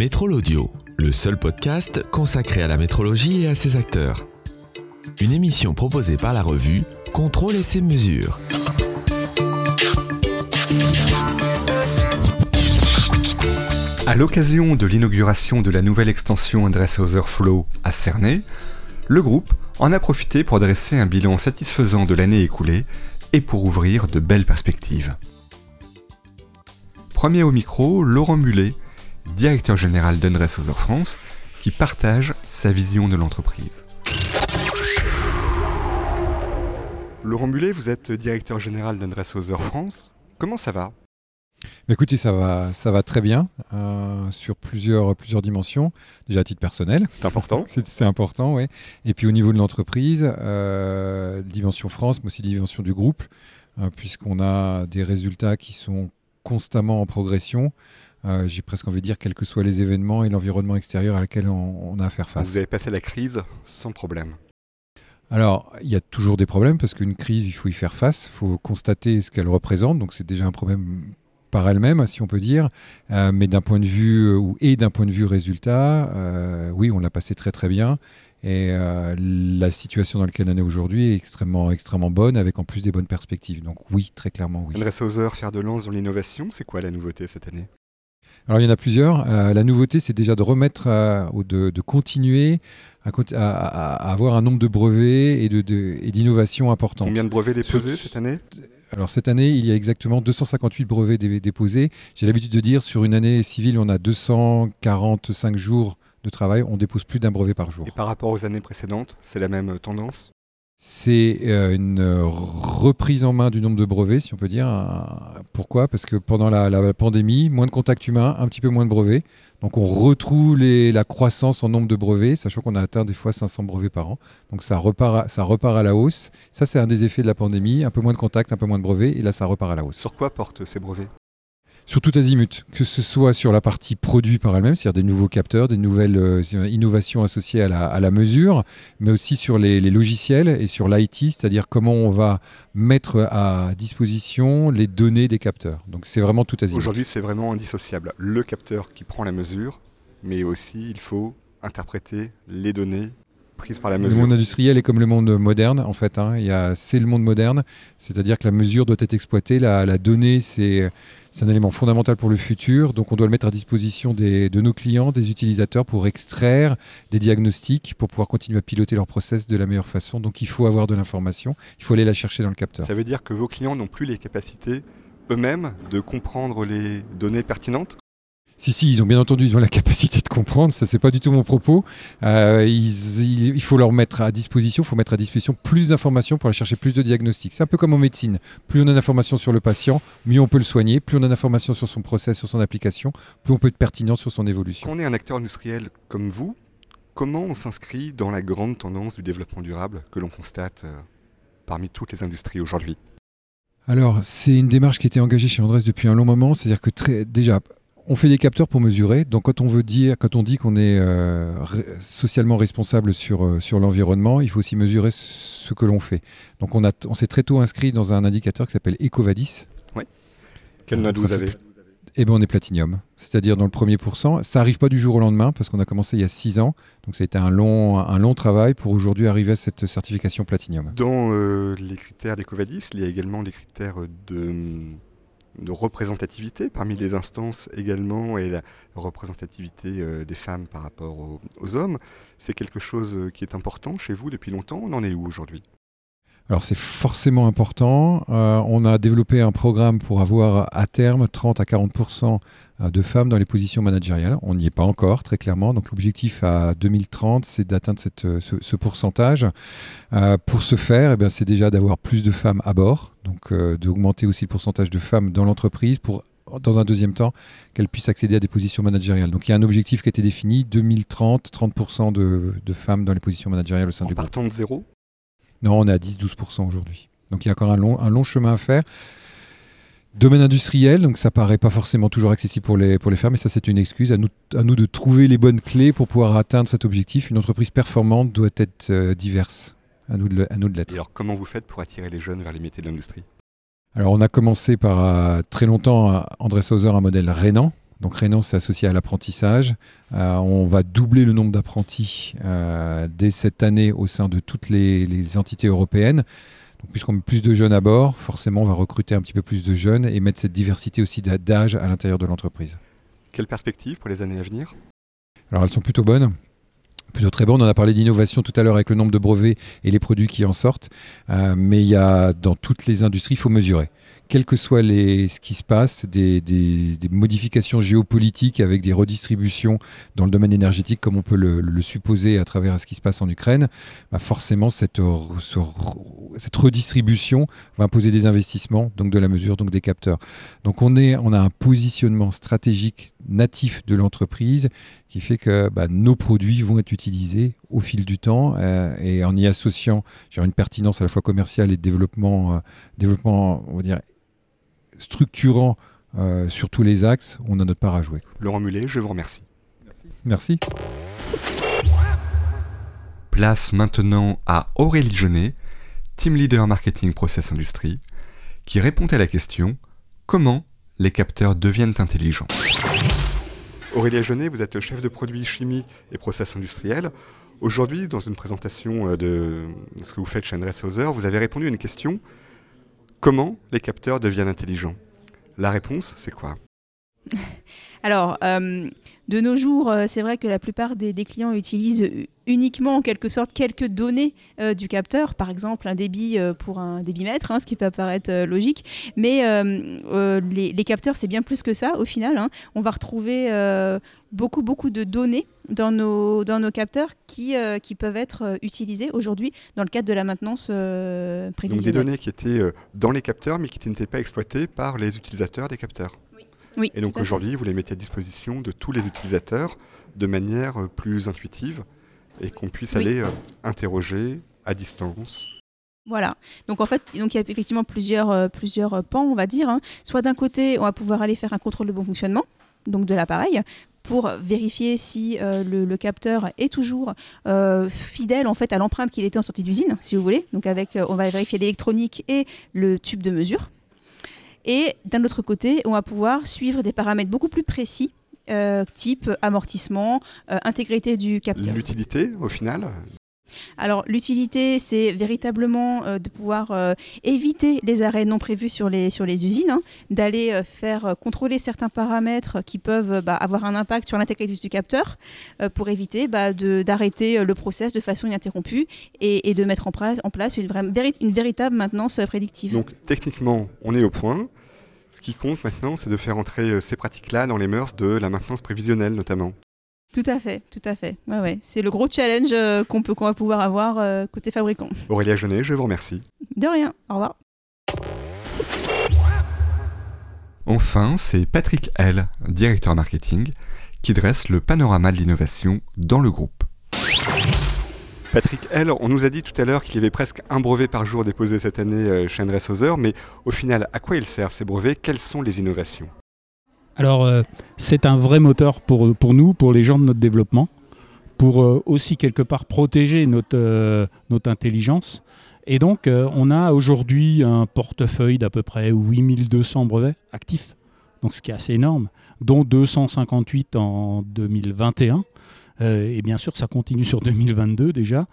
Métrol Audio, le seul podcast consacré à la métrologie et à ses acteurs. Une émission proposée par la revue Contrôle et ses mesures. À l'occasion de l'inauguration de la nouvelle extension Hauser Flow à Cernay, le groupe en a profité pour dresser un bilan satisfaisant de l'année écoulée et pour ouvrir de belles perspectives. Premier au micro, Laurent Mulet, directeur général d'Undressauser France, qui partage sa vision de l'entreprise. Laurent Mulet, vous êtes directeur général d'Undressauser France. Comment ça va? Écoutez, ça va, ça va très bien euh, sur plusieurs, plusieurs dimensions. Déjà à titre personnel. C'est important. c'est important, oui. Et puis au niveau de l'entreprise, euh, dimension France, mais aussi dimension du groupe, euh, puisqu'on a des résultats qui sont constamment en progression. Euh, j'ai presque envie de dire, quels que soient les événements et l'environnement extérieur à laquelle on, a à faire face. Vous avez passé la crise sans problème alors, il y a toujours des problèmes parce qu'une crise, il faut y faire face, il faut constater ce qu'elle représente, donc c'est déjà un problème par elle-même, si on peut dire. Euh, mais d'un point de vue euh, et d'un point de vue résultat, oui, on l'a passé très très bien. Et la situation dans laquelle on est aujourd'hui est extrêmement, extrêmement bonne, avec en plus des bonnes perspectives. Donc oui, très clairement oui. André Sauser, faire de lance dans l'innovation, c'est quoi la nouveauté cette année? Alors il y en a plusieurs. Euh, la nouveauté, c'est déjà de remettre euh, ou de, continuer à, avoir un nombre de brevets et d'innovations de, importantes. Combien de brevets déposés cette année? Alors cette année, il y a exactement 258 brevets déposés. J'ai l'habitude de dire sur une année civile, on a 245 jours de travail, on dépose plus d'un brevet par jour. Et par rapport aux années précédentes, c'est la même tendance? C'est euh, une reprise en main du nombre de brevets, si on peut dire. Pourquoi? Parce que pendant la, pandémie, moins de contacts humains, un petit peu moins de brevets. Donc on retrouve la croissance en nombre de brevets, sachant qu'on a atteint des fois 500 brevets par an. Donc ça repart, ça repart à la hausse. Ça, c'est un des effets de la pandémie. Un peu moins de contacts, un peu moins de brevets, et là, ça repart à la hausse. Sur quoi portent ces brevets? Sur tout azimut, que ce soit sur la partie produit par elle-même, c'est-à-dire des nouveaux capteurs, des nouvelles euh, innovations associées à la, mesure, mais aussi sur les, logiciels et sur l'IT, c'est-à-dire comment on va mettre à disposition les données des capteurs. Donc c'est vraiment tout azimut. Aujourd'hui, c'est vraiment indissociable. Le capteur qui prend la mesure, mais aussi il faut interpréter les données par la mesure. Le monde industriel est comme le monde moderne, en fait. Hein. C'est le monde moderne, c'est-à-dire que la mesure doit être exploitée. La, donnée, c'est un élément fondamental pour le futur. Donc, on doit le mettre à disposition de nos clients, des utilisateurs, pour extraire des diagnostics, pour pouvoir continuer à piloter leur process de la meilleure façon. Donc, il faut avoir de l'information. Il faut aller la chercher dans le capteur. Ça veut dire que vos clients n'ont plus les capacités eux-mêmes de comprendre les données pertinentes? Si, si, ils ont bien entendu, ils ont la capacité comprendre, ça c'est pas du tout mon propos. Euh, il faut leur mettre à disposition, il faut mettre à disposition plus d'informations pour aller chercher plus de diagnostics. C'est un peu comme en médecine. Plus on a d'informations sur le patient, mieux on peut le soigner. Plus on a d'informations sur son process, sur son application, plus on peut être pertinent sur son évolution. Quand on est un acteur industriel comme vous, comment on s'inscrit dans la grande tendance du développement durable que l'on constate euh, parmi toutes les industries aujourd'hui? Alors, c'est une démarche qui a été engagée chez Andrés depuis un long moment. C'est-à-dire que très, déjà, on fait des capteurs pour mesurer. Donc quand on veut dire, quand on dit qu'on est euh, socialement responsable sur, euh, sur l'environnement, il faut aussi mesurer ce que l'on fait. Donc on, a, on s'est très tôt inscrit dans un indicateur qui s'appelle Ecovadis. Oui. Quelle note vous avez eh bien, on est platinium, c'est-à-dire dans le premier pourcent. Ça n'arrive pas du jour au lendemain parce qu'on a commencé il y a six ans. Donc ça a été un long, un long travail pour aujourd'hui arriver à cette certification platinium. Dans euh, les critères d'Ecovadis, il y a également des critères de de représentativité parmi les instances également et la représentativité euh, des femmes par rapport aux, hommes. C'est quelque chose euh, qui est important chez vous depuis longtemps. On en est où aujourd'hui? Alors c'est forcément important. Euh, on a développé un programme pour avoir à terme 30 à 40% euh, de femmes dans les positions managériales. On n'y est pas encore, très clairement. Donc l'objectif à 2030, c'est d'atteindre euh, ce, pourcentage. pour ce faire, eh c'est déjà d'avoir plus de femmes à bord, donc d'augmenter aussi le pourcentage de femmes dans l'entreprise pour dans un deuxième temps, qu'elles puissent accéder à des positions managériales. Donc il y a un objectif qui a été défini, 2030, 30% de, de femmes dans les positions managériales au sein du groupe. Partant de zéro? Non, on est à 10-12% aujourd'hui. Donc il y a encore un long, un long chemin à faire. Domaine industriel, donc ça paraît pas forcément toujours accessible pour les, pour les femmes, mais ça c'est une excuse. À nous, à nous de trouver les bonnes clés pour pouvoir atteindre cet objectif. Une entreprise performante doit être euh, diverse. À nous de, à nous de l'être. Et alors comment vous faites pour attirer les jeunes vers les métiers de l'industrie? Alors on a commencé par euh, très longtemps André Sauser un modèle rénan Donc Rénan, c'est associé à l'apprentissage. on va doubler le nombre d'apprentis dès cette année au sein de toutes les, les entités européennes. Puisqu'on met plus de jeunes à bord, forcément, on va recruter un petit peu plus de jeunes et mettre cette diversité aussi d'âge à l'intérieur de l'entreprise. Quelles perspectives pour les années à venir? Alors, elles sont plutôt bonnes plutôt très bonnes. On en a parlé d'innovation tout à l'heure avec le nombre de brevets et les produits qui en sortent. Euh, mais il y a dans toutes les industries, il faut mesurer quel que soit ce qui se passe, des, modifications géopolitiques avec des redistributions dans le domaine énergétique, comme on peut le, supposer à travers ce qui se passe en Ukraine, bah forcément cette, redistribution va imposer des investissements, donc de la mesure, donc des capteurs. Donc on a un positionnement stratégique natif de l'entreprise qui fait que bah, nos produits vont être utilisés au fil du temps euh, et en y associant une pertinence à la fois commerciale et développement, euh, développement on va dire, structurant euh, sur tous les axes, on a notre part à jouer. Laurent Mulet, je vous remercie. Merci. Place maintenant à Aurélie Genet, Team Leader Marketing Process Industrie, qui répond à la question comment les capteurs deviennent intelligents? Aurélie Genet, vous êtes chef de produit chimie et process industriel. Aujourd'hui, dans une présentation euh, de ce que vous faites chez Andrés Hauser, vous avez répondu à une question. Comment les capteurs deviennent intelligents? La réponse, c'est quoi? Alors, euh, de nos jours, euh, c'est vrai que la plupart des, clients utilisent uniquement en quelque sorte quelques données euh, du capteur, par exemple un débit pour un débitmètre, hein, ce qui peut apparaître logique. Mais les, capteurs, c'est bien plus que ça au final. Hein. On va retrouver beaucoup, beaucoup de données dans nos, capteurs qui, peuvent être utilisés aujourd'hui dans le cadre de la maintenance prévisionnelle. Des données qui étaient dans les capteurs mais qui n'étaient pas exploitées par les utilisateurs des capteurs et donc aujourd'hui, vous les mettez à disposition de tous les utilisateurs de manière euh, plus intuitive et qu'on puisse aller euh, interroger à distance. Voilà. Donc en fait, donc il y a effectivement plusieurs, euh, plusieurs pans, on va dire. Hein. Soit d'un côté, on va pouvoir aller faire un contrôle de bon fonctionnement, donc de l'appareil, pour vérifier si le, capteur est toujours fidèle en fait à l'empreinte qu'il était en sortie d'usine, si vous voulez. Donc avec, on va vérifier l'électronique et le tube de mesure. Et d'un autre côté, on va pouvoir suivre des paramètres beaucoup plus précis, euh, type amortissement, euh, intégrité du capteur. L'utilité, au final alors l'utilité, c'est véritablement euh, de pouvoir éviter les arrêts non prévus sur les, sur les usines, hein, d'aller faire contrôler certains paramètres qui peuvent bah, avoir un impact sur l'intégrité du capteur pour éviter bah, d'arrêter le process de façon ininterrompue et, de mettre en, place une, véritable maintenance prédictive. Donc techniquement, on est au point. Ce qui compte maintenant, c'est de faire entrer euh, ces pratiques-là dans les mœurs de la maintenance prévisionnelle notamment. Tout à fait, tout à fait. Ouais, ouais. C'est le gros challenge euh, qu'on peut, qu'on va pouvoir avoir euh, côté fabricant. Aurélia Genet, je vous remercie. De rien, au revoir. Enfin, c'est Patrick L, directeur marketing, qui dresse le panorama de l'innovation dans le groupe. Patrick L, on nous a dit tout à l'heure qu'il y avait presque un brevet par jour déposé cette année euh, chez Andrés Hauser, mais au final, à quoi ils servent ces brevets? Quelles sont les innovations? Alors, euh, c'est un vrai moteur pour, pour nous, pour les gens de notre développement, pour euh, aussi quelque part protéger notre, notre intelligence. Et donc, on a aujourd'hui un portefeuille d'à peu près 8200 brevets actifs, donc ce qui est assez énorme, dont 258 en 2021. Euh, et bien sûr, ça continue sur 2022 déjà.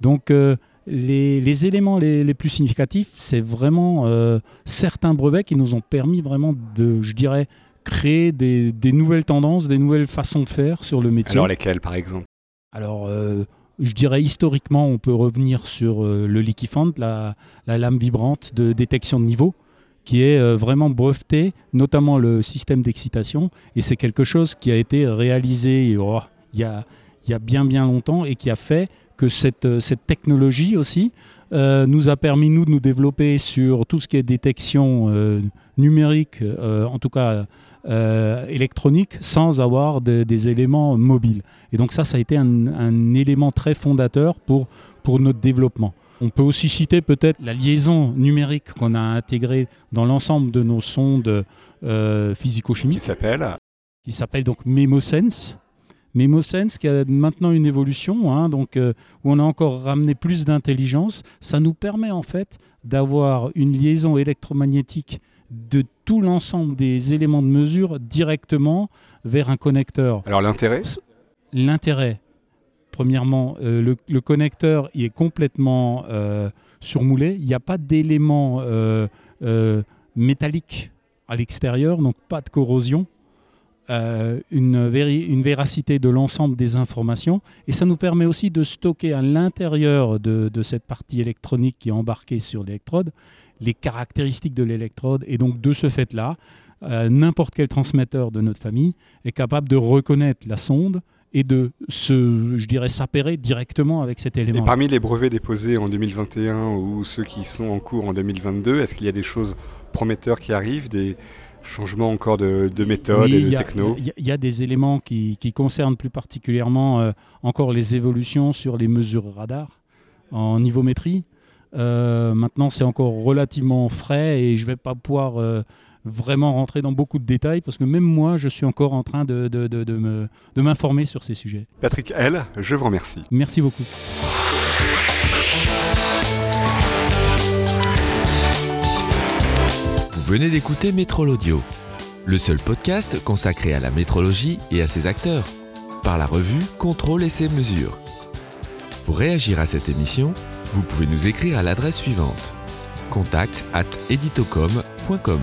Donc, euh, les, éléments les, plus significatifs, c'est vraiment euh, certains brevets qui nous ont permis vraiment de, je dirais, créer des, nouvelles tendances, des nouvelles façons de faire sur le métier. Alors lesquelles, par exemple? Alors, je dirais historiquement, on peut revenir sur le Liquifant, la, la, lame vibrante de détection de niveau, qui est vraiment breveté, notamment le système d'excitation. Et c'est quelque chose qui a été réalisé oh, il y a, il y a bien bien longtemps et qui a fait que cette, euh, cette technologie aussi euh, nous a permis nous de nous développer sur tout ce qui est détection euh, numérique, en tout cas électronique, sans avoir des éléments mobiles. Et donc ça, ça a été un, un, élément très fondateur pour, pour notre développement. On peut aussi citer peut-être la liaison numérique qu'on a intégrée dans l'ensemble de nos sondes physico-chimiques. Qui s'appelle Qui s'appelle donc MemoSense MemoSense qui a maintenant une évolution, hein, donc, où on a encore ramené plus d'intelligence, ça nous permet en fait d'avoir une liaison électromagnétique de tout l'ensemble des éléments de mesure directement vers un connecteur. Alors l'intérêt? L'intérêt, premièrement, euh, le, connecteur il est complètement euh, surmoulé. Il n'y a pas d'éléments euh, métalliques à l'extérieur, donc pas de corrosion. Une, une, véracité de l'ensemble des informations et ça nous permet aussi de stocker à l'intérieur de, de cette partie électronique qui est embarquée sur l'électrode les caractéristiques de l'électrode. Et donc, de ce fait-là, euh, n'importe quel transmetteur de notre famille est capable de reconnaître la sonde et de se, je dirais, s'appairer directement avec cet élément. Et parmi les brevets déposés en 2021 ou ceux qui sont en cours en 2022, est-ce qu'il y a des choses prometteurs qui arrivent, des changements encore de, méthode et de techno Il y, a des éléments qui, concernent plus particulièrement euh, encore les évolutions sur les mesures radar en niveaumétrie. Euh, maintenant, c'est encore relativement frais et je ne vais pas pouvoir euh, vraiment rentrer dans beaucoup de détails parce que même moi, je suis encore en train de, de, de, de m'informer sur ces sujets. Patrick L, je vous remercie. Merci beaucoup. Vous venez d'écouter Métrol Audio, le seul podcast consacré à la métrologie et à ses acteurs, par la revue Contrôle et ses mesures. Pour réagir à cette émission, vous pouvez nous écrire à l'adresse suivante contact at editocom.com.